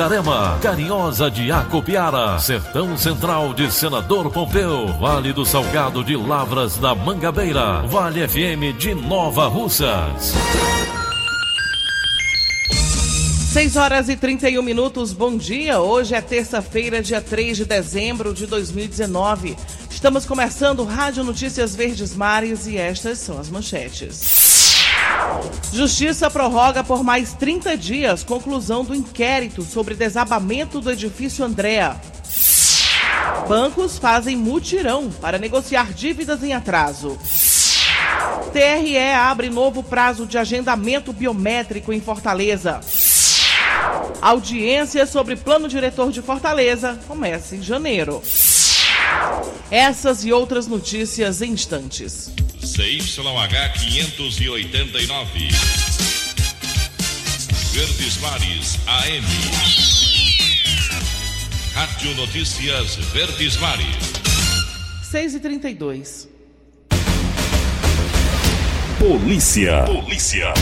Itarema, Carinhosa de Acopiara, Sertão Central de Senador Pompeu, Vale do Salgado de Lavras da Mangabeira, Vale FM de Nova Russas. 6 horas e 31 minutos, bom dia. Hoje é terça-feira, dia 3 de dezembro de 2019. Estamos começando Rádio Notícias Verdes Mares e estas são as manchetes. Justiça prorroga por mais 30 dias conclusão do inquérito sobre desabamento do edifício Andréa. Bancos fazem mutirão para negociar dívidas em atraso. TRE abre novo prazo de agendamento biométrico em Fortaleza. Audiência sobre plano diretor de Fortaleza começa em janeiro. Essas e outras notícias em instantes. CYH 589. Verdes Mares AM. Rádio Notícias Verdes Mares. 6 e 32 Polícia. Polícia.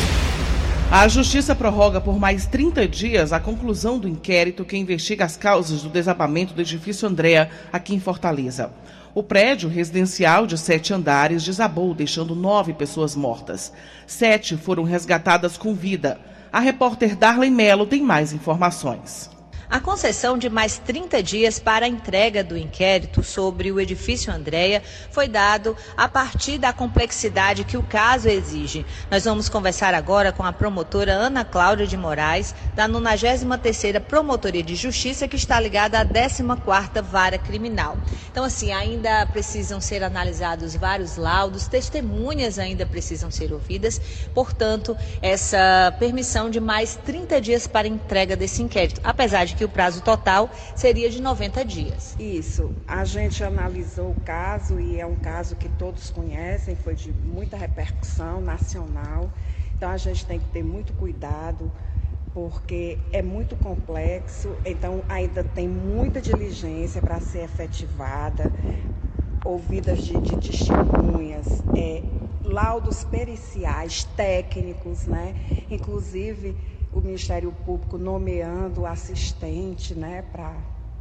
A Justiça prorroga por mais 30 dias a conclusão do inquérito que investiga as causas do desabamento do edifício Andréa, aqui em Fortaleza. O prédio residencial de sete andares desabou, deixando nove pessoas mortas. Sete foram resgatadas com vida. A repórter Darley Mello tem mais informações. A concessão de mais 30 dias para a entrega do inquérito sobre o edifício Andréia foi dado a partir da complexidade que o caso exige. Nós vamos conversar agora com a promotora Ana Cláudia de Moraes, da 93ª Promotoria de Justiça, que está ligada à 14ª Vara Criminal. Então, assim, ainda precisam ser analisados vários laudos, testemunhas ainda precisam ser ouvidas. Portanto, essa permissão de mais 30 dias para a entrega desse inquérito, apesar de que o prazo total seria de 90 dias. Isso. A gente analisou o caso e é um caso que todos conhecem, foi de muita repercussão nacional. Então a gente tem que ter muito cuidado porque é muito complexo, então ainda tem muita diligência para ser efetivada, ouvidas de, de testemunhas, é, laudos periciais, técnicos, né? Inclusive o Ministério Público nomeando assistente, né, para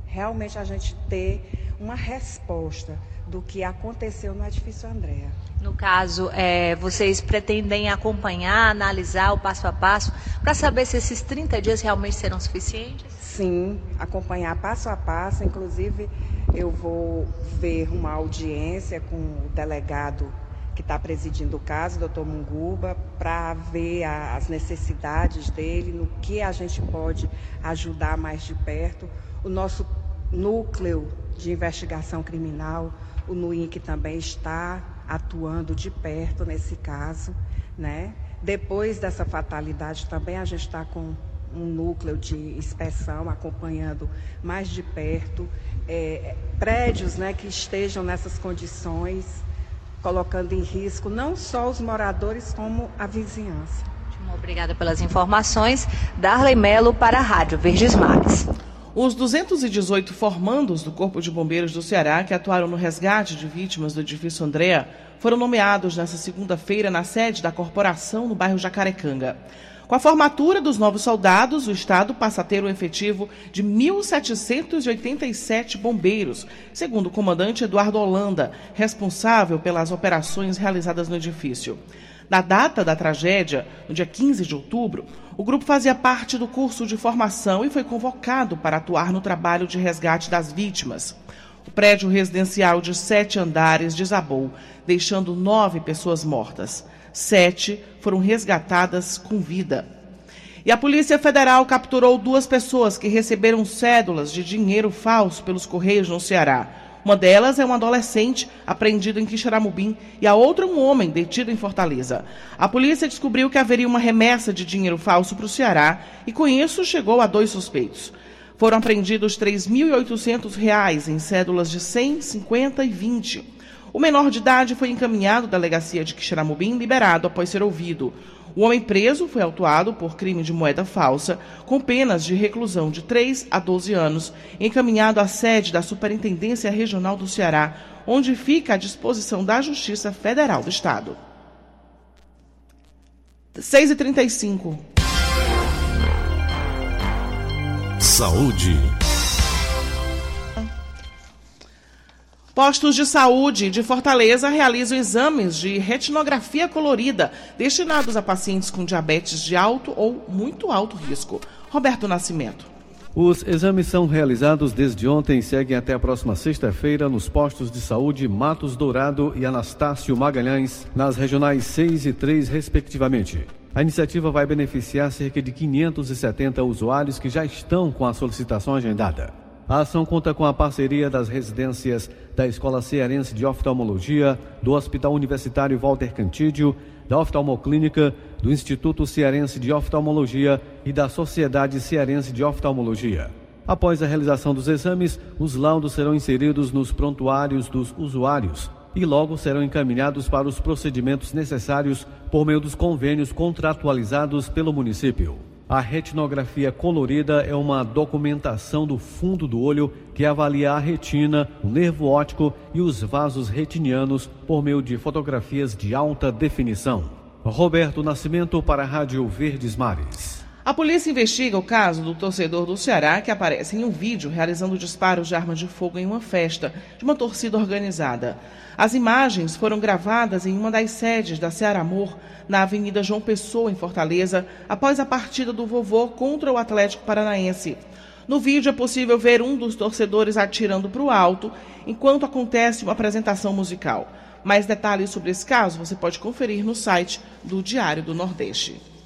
realmente a gente ter uma resposta do que aconteceu no edifício Andréa. No caso, é, vocês pretendem acompanhar, analisar o passo a passo para saber se esses 30 dias realmente serão suficientes? Sim, acompanhar passo a passo. Inclusive, eu vou ver uma audiência com o delegado que está presidindo o caso, doutor Munguba, para ver a, as necessidades dele, no que a gente pode ajudar mais de perto. O nosso núcleo de investigação criminal, o NUINC também está atuando de perto nesse caso, né? Depois dessa fatalidade também a gente está com um núcleo de inspeção acompanhando mais de perto é, prédios né, que estejam nessas condições colocando em risco não só os moradores, como a vizinhança. Obrigada pelas informações. Darley Melo para a Rádio Verdes Mares. Os 218 formandos do Corpo de Bombeiros do Ceará que atuaram no resgate de vítimas do edifício Andréa foram nomeados nesta segunda-feira na sede da corporação no bairro Jacarecanga. Com a formatura dos novos soldados, o Estado passa a ter um efetivo de 1.787 bombeiros, segundo o comandante Eduardo Holanda, responsável pelas operações realizadas no edifício. Na data da tragédia, no dia 15 de outubro, o grupo fazia parte do curso de formação e foi convocado para atuar no trabalho de resgate das vítimas. O prédio residencial de sete andares desabou, deixando nove pessoas mortas. Sete foram resgatadas com vida. E a Polícia Federal capturou duas pessoas que receberam cédulas de dinheiro falso pelos Correios no Ceará. Uma delas é um adolescente apreendido em Quixeramobim e a outra um homem detido em Fortaleza. A polícia descobriu que haveria uma remessa de dinheiro falso para o Ceará e com isso chegou a dois suspeitos. Foram apreendidos R$ 3.800 em cédulas de 100, 50 e 20. O menor de idade foi encaminhado à delegacia de Quixeramobim liberado após ser ouvido. O homem preso foi autuado por crime de moeda falsa, com penas de reclusão de 3 a 12 anos, encaminhado à sede da Superintendência Regional do Ceará, onde fica à disposição da Justiça Federal do Estado. 6h35. Saúde. Postos de saúde de Fortaleza realizam exames de retinografia colorida destinados a pacientes com diabetes de alto ou muito alto risco. Roberto Nascimento. Os exames são realizados desde ontem e seguem até a próxima sexta-feira nos postos de saúde Matos Dourado e Anastácio Magalhães, nas regionais 6 e 3, respectivamente. A iniciativa vai beneficiar cerca de 570 usuários que já estão com a solicitação agendada. A ação conta com a parceria das residências da Escola Cearense de Oftalmologia, do Hospital Universitário Walter Cantídio, da Oftalmoclínica, do Instituto Cearense de Oftalmologia e da Sociedade Cearense de Oftalmologia. Após a realização dos exames, os laudos serão inseridos nos prontuários dos usuários e logo serão encaminhados para os procedimentos necessários por meio dos convênios contratualizados pelo município. A retinografia colorida é uma documentação do fundo do olho que avalia a retina, o nervo óptico e os vasos retinianos por meio de fotografias de alta definição. Roberto Nascimento para a Rádio Verdes Mares. A polícia investiga o caso do torcedor do Ceará que aparece em um vídeo realizando disparos de arma de fogo em uma festa de uma torcida organizada. As imagens foram gravadas em uma das sedes da Ceará Amor, na Avenida João Pessoa, em Fortaleza, após a partida do vovô contra o Atlético Paranaense. No vídeo é possível ver um dos torcedores atirando para o alto enquanto acontece uma apresentação musical. Mais detalhes sobre esse caso você pode conferir no site do Diário do Nordeste.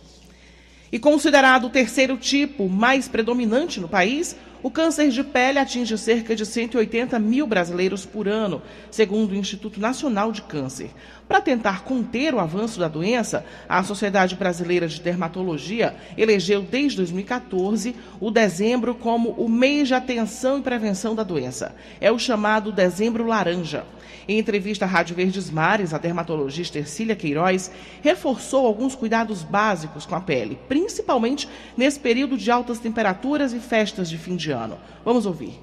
E considerado o terceiro tipo mais predominante no país, o câncer de pele atinge cerca de 180 mil brasileiros por ano, segundo o Instituto Nacional de Câncer. Para tentar conter o avanço da doença, a Sociedade Brasileira de Dermatologia elegeu desde 2014 o dezembro como o mês de atenção e prevenção da doença. É o chamado Dezembro Laranja. Em entrevista à Rádio Verdes Mares, a dermatologista Ercília Queiroz reforçou alguns cuidados básicos com a pele, principalmente nesse período de altas temperaturas e festas de fim de ano. Vamos ouvir.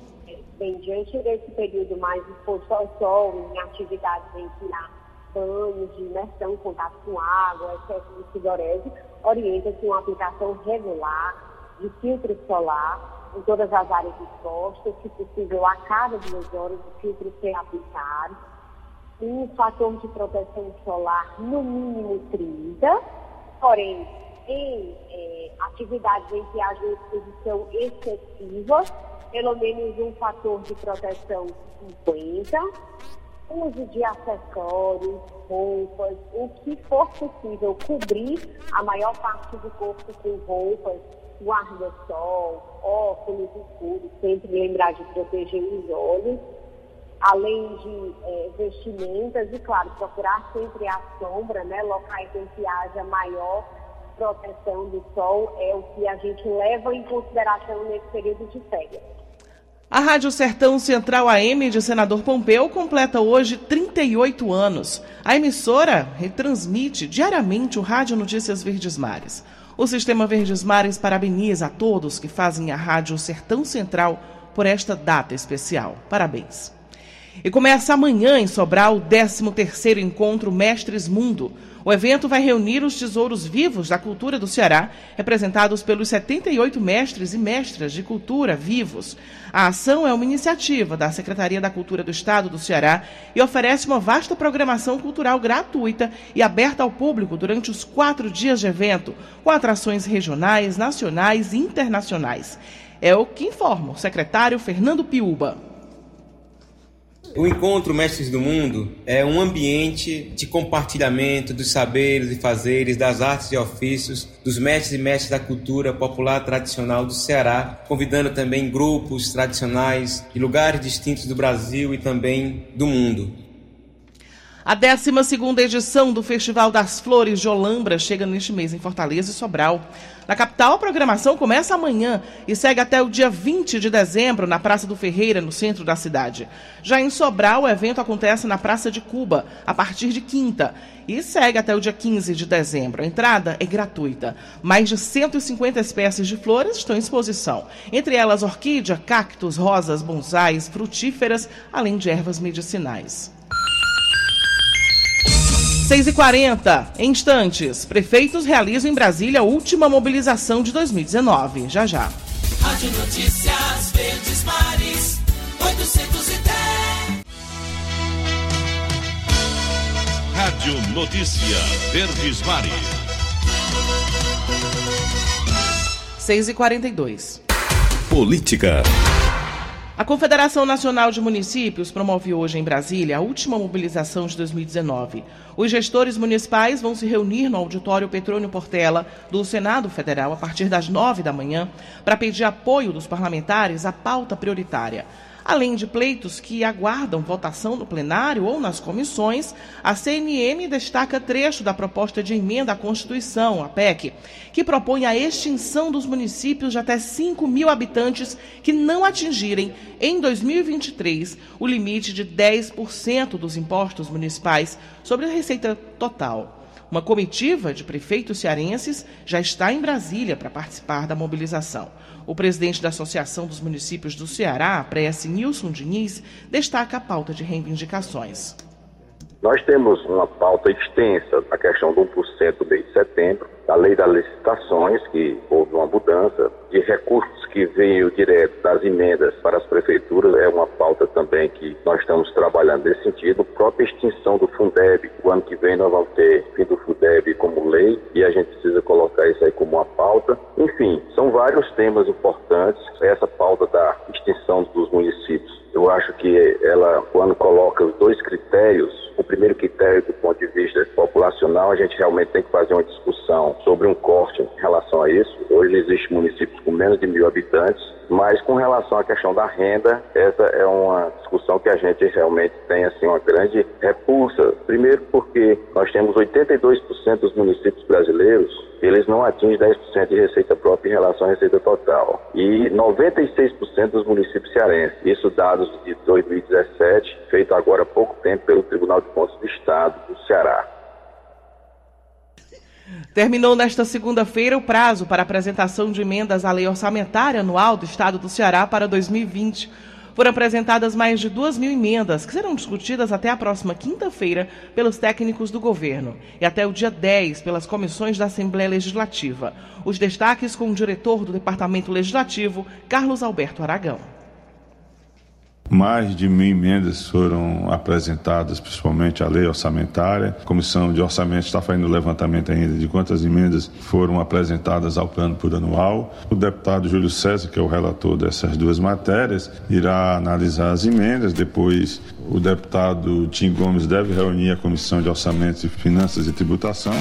Bem, diante desse período mais exposto ao sol, em atividades em tirar de imersão, contato com água, excesso de sidorese, orienta-se uma aplicação regular de filtro solar em todas as áreas expostas, se possível a cada duas horas o filtro ser aplicado, um fator de proteção solar no mínimo 30, porém, em é, atividades em que haja exposição excessiva, pelo menos um fator de proteção 50, uso de acessórios, roupas, o que for possível, cobrir a maior parte do corpo com roupas, guarda-sol, óculos escuros, sempre lembrar de proteger os olhos além de é, vestimentas e, claro, procurar sempre a sombra, né, locais em que haja maior proteção do sol é o que a gente leva em consideração nesse período de férias. A Rádio Sertão Central AM de Senador Pompeu completa hoje 38 anos. A emissora retransmite diariamente o Rádio Notícias Verdes Mares. O Sistema Verdes Mares parabeniza a todos que fazem a Rádio Sertão Central por esta data especial. Parabéns. E começa amanhã em Sobral o 13º Encontro Mestres Mundo. O evento vai reunir os tesouros vivos da cultura do Ceará, representados pelos 78 mestres e mestras de cultura vivos. A ação é uma iniciativa da Secretaria da Cultura do Estado do Ceará e oferece uma vasta programação cultural gratuita e aberta ao público durante os quatro dias de evento, com atrações regionais, nacionais e internacionais. É o que informa o secretário Fernando Piuba. O encontro Mestres do Mundo é um ambiente de compartilhamento dos saberes e fazeres, das artes e ofícios, dos mestres e mestres da cultura popular tradicional do Ceará, convidando também grupos tradicionais de lugares distintos do Brasil e também do mundo. A 12 edição do Festival das Flores de Olambra chega neste mês em Fortaleza e Sobral. Na capital, a programação começa amanhã e segue até o dia 20 de dezembro na Praça do Ferreira, no centro da cidade. Já em Sobral, o evento acontece na Praça de Cuba, a partir de quinta, e segue até o dia 15 de dezembro. A entrada é gratuita. Mais de 150 espécies de flores estão em exposição, entre elas orquídea, cactos, rosas, bonsais, frutíferas, além de ervas medicinais. 6h40, em instantes, prefeitos realizam em Brasília a última mobilização de 2019. Já já. Rádio Notícias Verdes Mares, 810. Rádio Notícia Verdes Mares. 6h42. Política. A Confederação Nacional de Municípios promove hoje em Brasília a última mobilização de 2019. Os gestores municipais vão se reunir no auditório Petrônio Portela do Senado Federal a partir das nove da manhã para pedir apoio dos parlamentares à pauta prioritária. Além de pleitos que aguardam votação no plenário ou nas comissões, a CNM destaca trecho da proposta de emenda à Constituição, a PEC, que propõe a extinção dos municípios de até 5 mil habitantes que não atingirem, em 2023, o limite de 10% dos impostos municipais sobre a receita total. Uma comitiva de prefeitos cearenses já está em Brasília para participar da mobilização. O presidente da Associação dos Municípios do Ceará, a Prece Nilson Diniz, destaca a pauta de reivindicações. Nós temos uma pauta extensa na questão do 1% do mês de setembro, a lei das licitações, que houve uma mudança, de recursos que veio direto das emendas para as prefeituras, é uma pauta também que nós estamos trabalhando nesse sentido. A própria extinção do Fundeb, o ano que vem nós vamos ter fim do Fundeb como lei e a gente precisa colocar isso aí como uma pauta. Enfim, são vários temas importantes. Essa pauta da extinção dos municípios, eu acho que ela, quando coloca os dois critérios, o primeiro critério do ponto de vista populacional, a gente realmente tem que fazer uma discussão sobre um corte em relação a isso. Hoje existem municípios com menos de mil habitantes, mas com relação à questão da renda, essa é uma discussão que a gente realmente tem assim uma grande repulsa. Primeiro porque nós temos 82% dos municípios brasileiros eles não atingem 10% de receita própria em relação à receita total. E 96% dos municípios cearenses. Isso dados de 2017, feito agora há pouco tempo pelo Tribunal de Contas do Estado do Ceará. Terminou nesta segunda-feira o prazo para apresentação de emendas à lei orçamentária anual do Estado do Ceará para 2020. Foram apresentadas mais de duas mil emendas, que serão discutidas até a próxima quinta-feira pelos técnicos do governo e até o dia 10 pelas comissões da Assembleia Legislativa. Os destaques com o diretor do Departamento Legislativo, Carlos Alberto Aragão. Mais de mil emendas foram apresentadas, principalmente a lei orçamentária. A Comissão de Orçamento está fazendo levantamento ainda de quantas emendas foram apresentadas ao plano plurianual. O deputado Júlio César, que é o relator dessas duas matérias, irá analisar as emendas. Depois, o deputado Tim Gomes deve reunir a Comissão de Orçamentos e Finanças e Tributação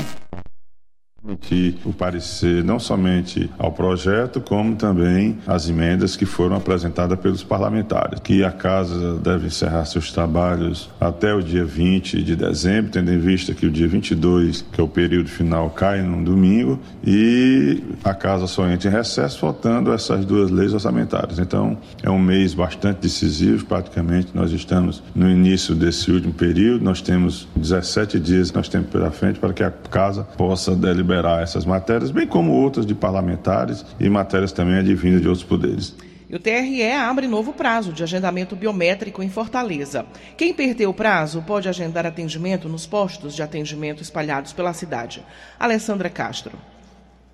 emitir o parecer não somente ao projeto, como também às emendas que foram apresentadas pelos parlamentares, que a Casa deve encerrar seus trabalhos até o dia 20 de dezembro, tendo em vista que o dia 22, que é o período final, cai num domingo, e a Casa só entra em recesso, faltando essas duas leis orçamentárias. Então, é um mês bastante decisivo, praticamente nós estamos no início desse último período, nós temos 17 dias nós temos pela frente para que a Casa possa deliberar essas matérias, bem como outras de parlamentares e matérias também advindas de outros poderes. E o TRE abre novo prazo de agendamento biométrico em Fortaleza. Quem perdeu o prazo pode agendar atendimento nos postos de atendimento espalhados pela cidade. Alessandra Castro.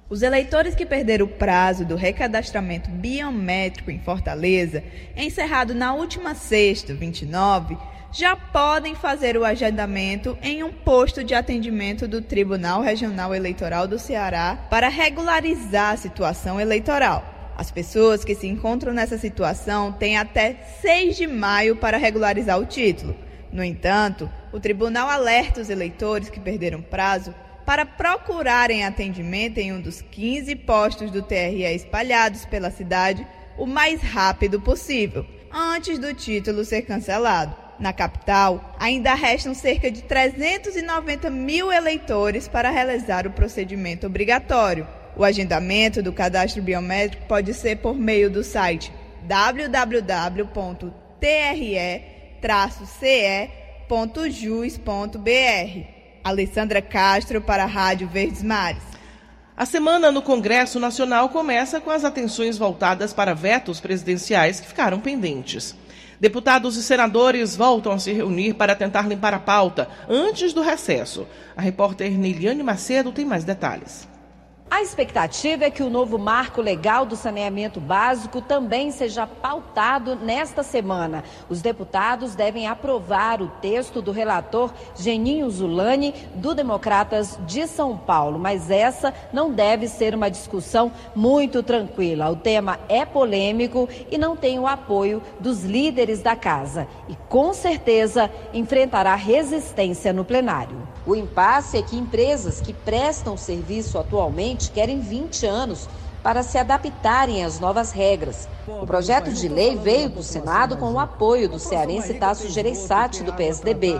Os eleitores que perderam o prazo do recadastramento biométrico em Fortaleza, encerrado na última sexta, 29, já podem fazer o agendamento em um posto de atendimento do Tribunal Regional Eleitoral do Ceará para regularizar a situação eleitoral. As pessoas que se encontram nessa situação têm até 6 de maio para regularizar o título. No entanto, o tribunal alerta os eleitores que perderam prazo para procurarem atendimento em um dos 15 postos do TRE espalhados pela cidade o mais rápido possível, antes do título ser cancelado. Na capital, ainda restam cerca de 390 mil eleitores para realizar o procedimento obrigatório. O agendamento do cadastro biométrico pode ser por meio do site www.tre-ce.jus.br. Alessandra Castro para a Rádio Verdes Mares. A semana no Congresso Nacional começa com as atenções voltadas para vetos presidenciais que ficaram pendentes. Deputados e senadores voltam a se reunir para tentar limpar a pauta antes do recesso. A repórter Niliane Macedo tem mais detalhes. A expectativa é que o novo marco legal do saneamento básico também seja pautado nesta semana. Os deputados devem aprovar o texto do relator Geninho Zulani, do Democratas de São Paulo. Mas essa não deve ser uma discussão muito tranquila. O tema é polêmico e não tem o apoio dos líderes da casa. E com certeza enfrentará resistência no plenário. O impasse é que empresas que prestam serviço atualmente querem 20 anos para se adaptarem às novas regras. O projeto de lei veio do Senado com o apoio do cearense Tasso Gereissati, do PSDB.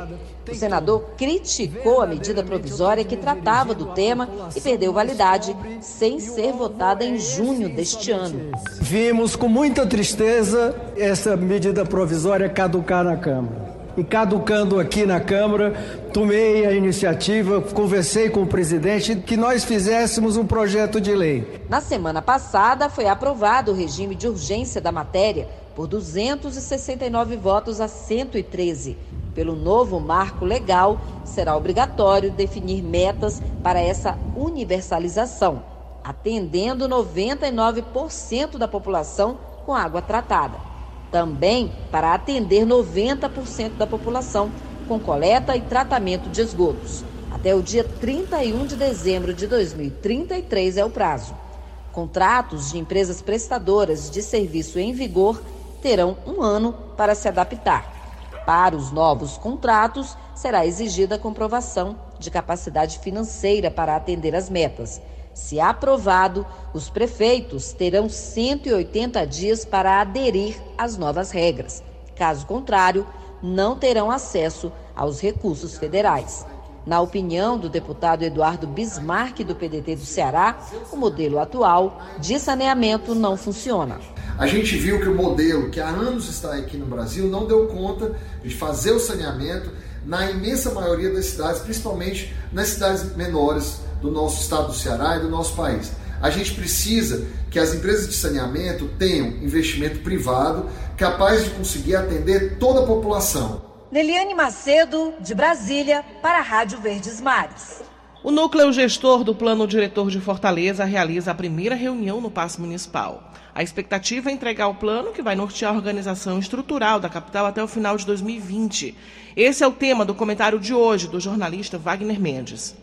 O senador criticou a medida provisória que tratava do tema e perdeu validade sem ser votada em junho deste ano. Vimos com muita tristeza essa medida provisória caducar na Câmara e caducando aqui na Câmara, tomei a iniciativa, conversei com o presidente que nós fizéssemos um projeto de lei. Na semana passada foi aprovado o regime de urgência da matéria por 269 votos a 113. Pelo novo marco legal, será obrigatório definir metas para essa universalização, atendendo 99% da população com água tratada também para atender 90% da população com coleta e tratamento de esgotos. Até o dia 31 de dezembro de 2033 é o prazo. Contratos de empresas prestadoras de serviço em vigor terão um ano para se adaptar. Para os novos contratos, será exigida a comprovação de capacidade financeira para atender as metas. Se aprovado, os prefeitos terão 180 dias para aderir às novas regras. Caso contrário, não terão acesso aos recursos federais. Na opinião do deputado Eduardo Bismarck, do PDT do Ceará, o modelo atual de saneamento não funciona. A gente viu que o modelo que há anos está aqui no Brasil não deu conta de fazer o saneamento na imensa maioria das cidades, principalmente nas cidades menores do nosso estado do Ceará e do nosso país. A gente precisa que as empresas de saneamento tenham investimento privado capaz de conseguir atender toda a população. Neliane Macedo, de Brasília, para a Rádio Verdes Mares. O núcleo gestor do Plano Diretor de Fortaleza realiza a primeira reunião no Paço Municipal. A expectativa é entregar o plano que vai nortear a organização estrutural da capital até o final de 2020. Esse é o tema do comentário de hoje do jornalista Wagner Mendes.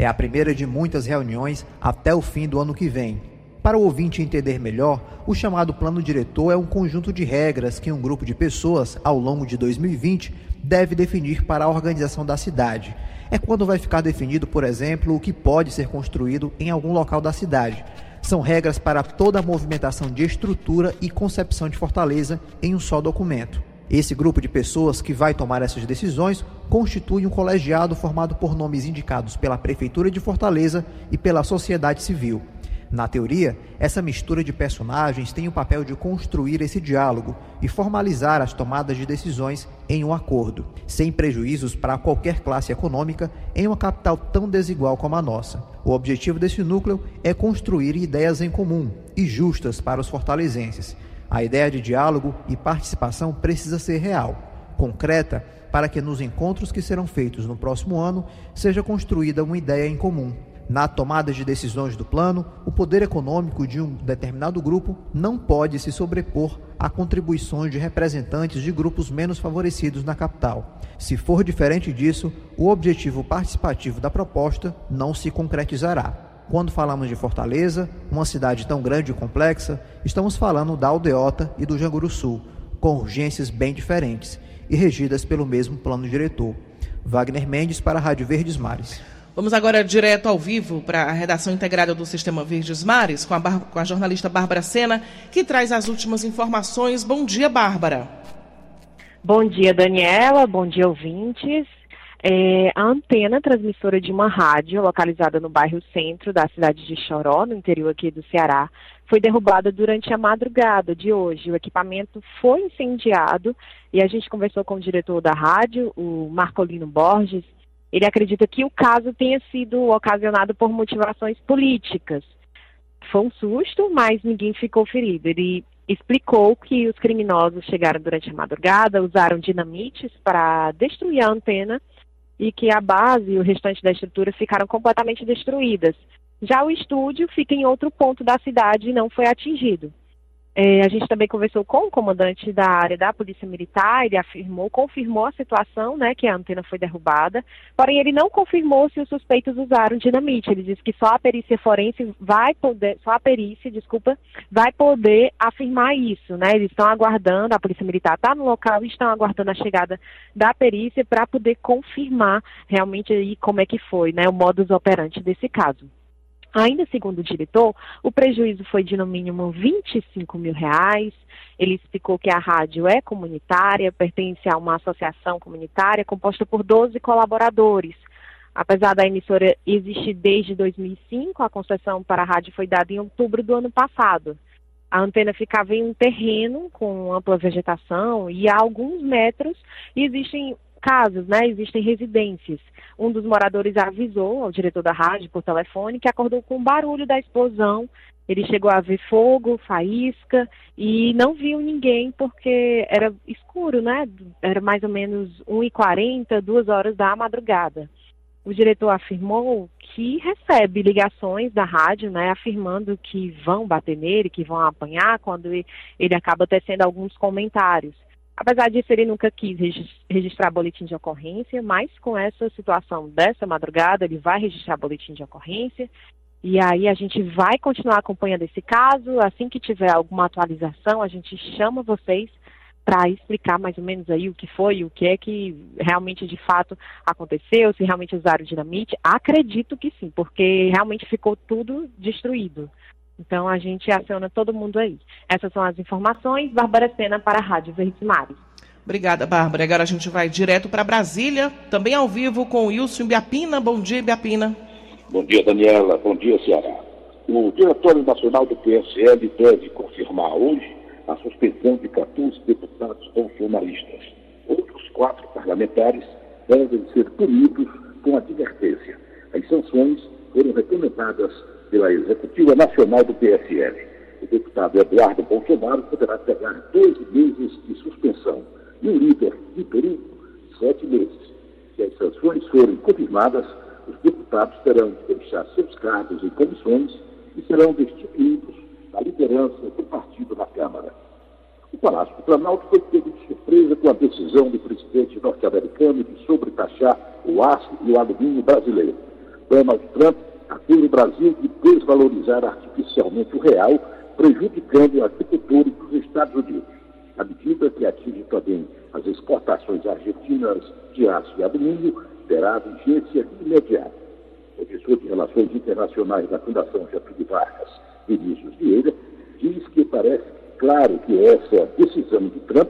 É a primeira de muitas reuniões até o fim do ano que vem. Para o ouvinte entender melhor, o chamado plano diretor é um conjunto de regras que um grupo de pessoas, ao longo de 2020, deve definir para a organização da cidade. É quando vai ficar definido, por exemplo, o que pode ser construído em algum local da cidade. São regras para toda a movimentação de estrutura e concepção de Fortaleza em um só documento. Esse grupo de pessoas que vai tomar essas decisões constitui um colegiado formado por nomes indicados pela Prefeitura de Fortaleza e pela sociedade civil. Na teoria, essa mistura de personagens tem o papel de construir esse diálogo e formalizar as tomadas de decisões em um acordo, sem prejuízos para qualquer classe econômica em uma capital tão desigual como a nossa. O objetivo desse núcleo é construir ideias em comum e justas para os fortalezenses A ideia de diálogo e participação precisa ser real, concreta, para que nos encontros que serão feitos no próximo ano seja construída uma ideia em comum. Na tomada de decisões do plano, o poder econômico de um determinado grupo não pode se sobrepor a contribuições de representantes de grupos menos favorecidos na capital. Se for diferente disso, o objetivo participativo da proposta não se concretizará. Quando falamos de Fortaleza, uma cidade tão grande e complexa, estamos falando da Aldeota e do Janguru Sul, com urgências bem diferentes e regidas pelo mesmo plano diretor. Wagner Mendes para a Rádio Verdes Mares. Vamos agora direto ao vivo para a redação integrada do Sistema Verdes Mares, com a, Bar com a jornalista Bárbara Sena, que traz as últimas informações. Bom dia, Bárbara. Bom dia, Daniela. Bom dia, ouvintes. É, a antena transmissora de uma rádio localizada no bairro centro da cidade de Choró, no interior aqui do Ceará, foi derrubada durante a madrugada de hoje. O equipamento foi incendiado e a gente conversou com o diretor da rádio, o Marcolino Borges. Ele acredita que o caso tenha sido ocasionado por motivações políticas. Foi um susto, mas ninguém ficou ferido. Ele explicou que os criminosos chegaram durante a madrugada, usaram dinamites para destruir a antena e que a base e o restante da estrutura ficaram completamente destruídas. Já o estúdio fica em outro ponto da cidade e não foi atingido. É, a gente também conversou com o comandante da área da Polícia Militar, ele afirmou, confirmou a situação, né, que a antena foi derrubada, porém ele não confirmou se os suspeitos usaram dinamite. Ele disse que só a perícia forense vai poder, só a perícia, desculpa, vai poder afirmar isso, né? Eles estão aguardando, a Polícia Militar está no local e estão aguardando a chegada da perícia para poder confirmar realmente aí como é que foi, né, o modus operandi desse caso. Ainda segundo o diretor, o prejuízo foi de no mínimo 25 mil reais. Ele explicou que a rádio é comunitária, pertence a uma associação comunitária composta por 12 colaboradores. Apesar da emissora existir desde 2005, a concessão para a rádio foi dada em outubro do ano passado. A antena ficava em um terreno com ampla vegetação e a alguns metros existem casas, né? Existem residências. Um dos moradores avisou ao diretor da rádio por telefone que acordou com o barulho da explosão. Ele chegou a ver fogo, faísca e não viu ninguém porque era escuro, né? Era mais ou menos 1h40, 2 horas da madrugada. O diretor afirmou que recebe ligações da rádio, né, afirmando que vão bater nele, que vão apanhar, quando ele acaba tecendo alguns comentários. Apesar disso, ele nunca quis registrar boletim de ocorrência, mas com essa situação dessa madrugada, ele vai registrar boletim de ocorrência. E aí a gente vai continuar acompanhando esse caso. Assim que tiver alguma atualização, a gente chama vocês para explicar mais ou menos aí o que foi, o que é que realmente de fato aconteceu, se realmente usaram dinamite. Acredito que sim, porque realmente ficou tudo destruído. Então a gente aciona todo mundo aí. Essas são as informações. Bárbara Sena para a Rádio Verdes Mares. Obrigada, Bárbara. Agora a gente vai direto para Brasília, também ao vivo com o Wilson Biapina. Bom dia, Biapina. Bom dia, Daniela. Bom dia, Ceará. O Diretório Nacional do PSL deve confirmar hoje a suspensão de 14 deputados bolsonaristas. Outros quatro parlamentares devem ser punidos com advertência. As sanções foram recomendadas pela Executiva Nacional do PSL. O deputado Eduardo Bolsonaro poderá pegar 12 meses de suspensão e o líder de Peru, sete meses. Se as sanções forem confirmadas, os deputados terão de deixar seus cargos e comissões e serão destituídos da liderança do partido na Câmara. O Palácio do Planalto foi pego de surpresa com a decisão do presidente norte-americano de sobretaxar o aço e o alumínio brasileiro. Donald Trump acusa o Brasil de desvalorizar artificialmente o real, prejudicando agricultores dos Estados Unidos. A medida que atinge também as exportações argentinas de aço e alumínio terá vigência imediata. O professor de Relações Internacionais da Fundação Getúlio Vargas, Vinícius Vieira, diz que parece claro que essa decisão de Trump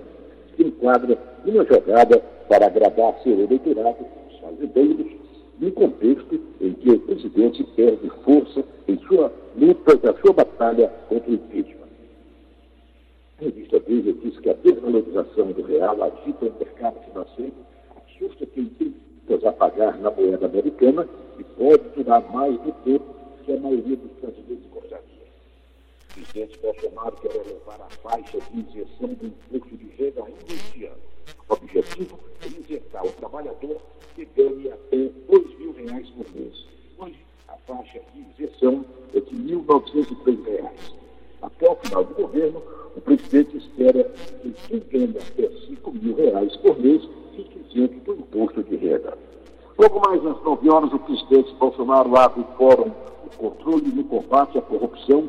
se enquadra numa jogada para agradar seu eleitorado, os fazendeiros, num contexto em que o presidente perde força em sua luta, na sua batalha contra o impeachment. A revista Veja diz que a desvalorização do real agita o mercado financeiro, assusta quem tem a pagar na moeda americana e pode durar mais do tempo que a maioria dos brasileiros gostaria. presidente Bolsonaro quer elevar a faixa de isenção do imposto de renda ainda este ano. O objetivo é isentar o trabalhador que ganhe até 2 mil reais por mês. Hoje, a faixa de isenção é de 1.903 reais. Até o final do governo, o presidente espera que quem ganha até 5 mil reais por mês fique isento do imposto de renda. Logo mais às 9 horas, o presidente Bolsonaro abre o Fórum de Controle e Combate à Corrupção,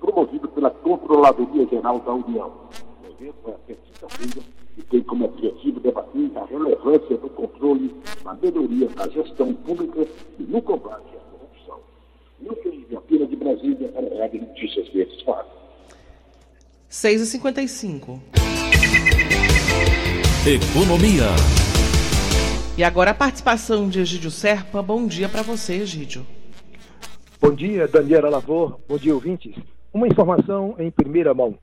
promovido pela Controladoria Geral da União. O evento vai até quinta-feira e tem como objetivo debater a relevância do controle na melhoria da gestão pública e no combate à corrupção. Nilton Viapina de Brasília, para a Rádio Notícias Verdes Fábio. 6h55. Economia. E agora a participação de Egídio Serpa. Bom dia para você, Egídio. Bom dia, Daniela Lavor. Bom dia, ouvintes. Uma informação em primeira mão.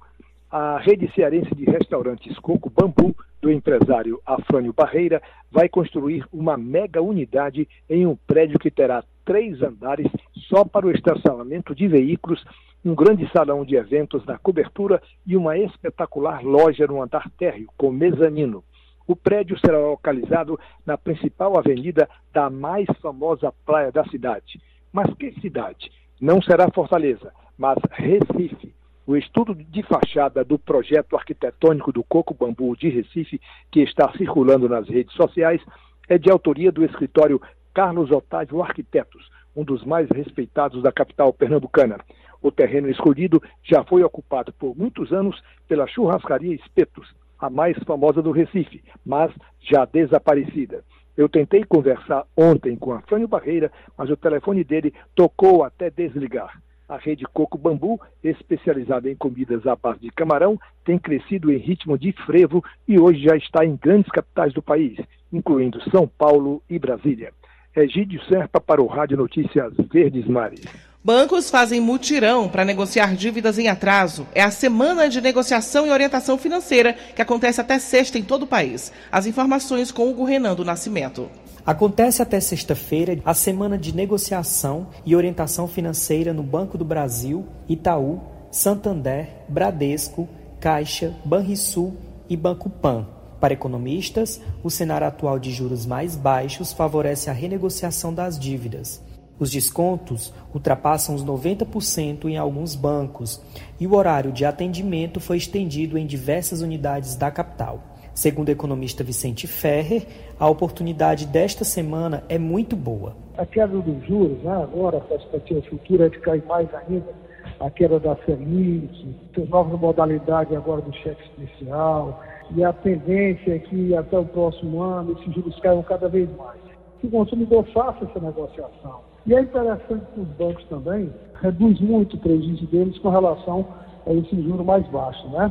A rede cearense de restaurantes Coco Bambu, do empresário Afrânio Barreira, vai construir uma mega unidade em um prédio que terá três andares só para o estacionamento de veículos, um grande salão de eventos na cobertura e uma espetacular loja no andar térreo, com mezanino. O prédio será localizado na principal avenida da mais famosa praia da cidade. Mas que cidade? Não será Fortaleza, mas Recife. O estudo de fachada do projeto arquitetônico do Coco Bambu de Recife, que está circulando nas redes sociais, é de autoria do escritório Carlos Otávio Arquitetos, um dos mais respeitados da capital pernambucana. O terreno escolhido já foi ocupado por muitos anos pela churrascaria Espetos, a mais famosa do Recife, mas já desaparecida. Eu tentei conversar ontem com a Fânio Barreira, mas o telefone dele tocou até desligar. A rede Coco Bambu, especializada em comidas à base de camarão, tem crescido em ritmo de frevo e hoje já está em grandes capitais do país, incluindo São Paulo e Brasília. Egídio Serpa para o Rádio Notícias Verdes Mares. Bancos fazem mutirão para negociar dívidas em atraso. É a semana de negociação e orientação financeira que acontece até sexta em todo o país. As informações com Hugo Renan do Nascimento. Acontece até sexta-feira a semana de negociação e orientação financeira no Banco do Brasil, Itaú, Santander, Bradesco, Caixa, Banrisul e Banco Pan. Para economistas, o cenário atual de juros mais baixos favorece a renegociação das dívidas. Os descontos ultrapassam os 90% em alguns bancos e o horário de atendimento foi estendido em diversas unidades da capital. Segundo o economista Vicente Ferrer, a oportunidade desta semana é muito boa. A queda dos juros, né, agora, a perspectiva futura é de cair mais ainda, a queda da Selic, as novas modalidades agora do cheque especial, e a tendência é que até o próximo ano esses juros caiam cada vez mais. Que o consumidor faça essa negociação e é interessante que os bancos também reduz muito o prejuízo deles com relação a esse juro mais baixo, né?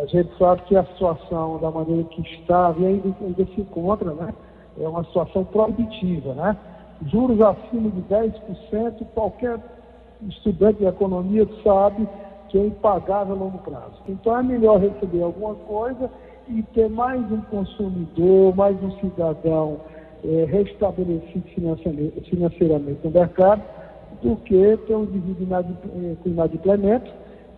A gente sabe que a situação da maneira que está e ainda, ainda se encontra, né? É uma situação proibitiva, né? Juros acima de 10%, qualquer estudante de economia sabe que é impagável a longo prazo. Então é melhor receber alguma coisa e ter mais um consumidor, mais um cidadão é, restabelecido financeiramente no mercado do que ter um indivíduo é, com inadimplemento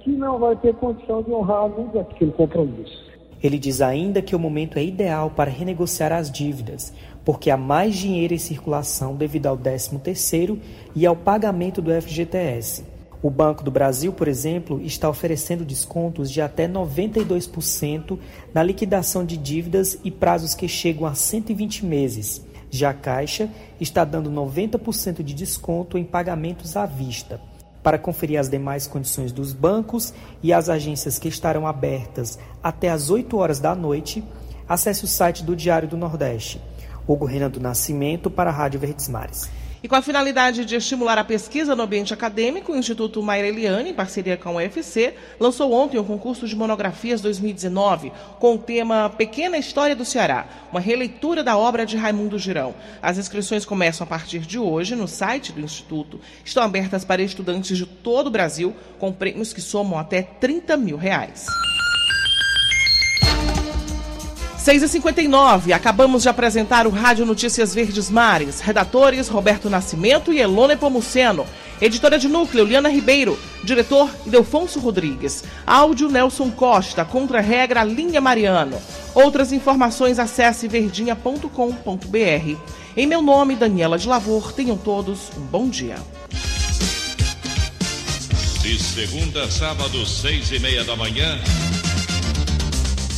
que não vai ter condição de honrar nunca aquele compromisso. Ele diz ainda que o momento é ideal para renegociar as dívidas, porque há mais dinheiro em circulação devido ao 13º e ao pagamento do FGTS. O Banco do Brasil, por exemplo, está oferecendo descontos de até 92% na liquidação de dívidas e prazos que chegam a 120 meses. Já a Caixa está dando 90% de desconto em pagamentos à vista. Para conferir as demais condições dos bancos e as agências que estarão abertas até às 8 horas da noite, acesse o site do Diário do Nordeste. Hugo Renan do Nascimento para a Rádio Verdes Mares. E com a finalidade de estimular a pesquisa no ambiente acadêmico, o Instituto Maira Eliane, em parceria com o UFC, lançou ontem o concurso de monografias 2019, com o tema Pequena História do Ceará, uma releitura da obra de Raimundo Girão. As inscrições começam a partir de hoje no site do Instituto. Estão abertas para estudantes de todo o Brasil, com prêmios que somam até 30 mil reais. 6h59, acabamos de apresentar o Rádio Notícias Verdes Mares. Redatores Roberto Nascimento e Elone Pomuceno. Editora de núcleo, Liana Ribeiro. Diretor, Ildefonso Rodrigues. Áudio, Nelson Costa. Contra-regra, Linha Mariano. Outras informações, acesse verdinha.com.br. Em meu nome, Daniela de Lavor, tenham todos um bom dia. De segunda a sábado, seis e meia da manhã.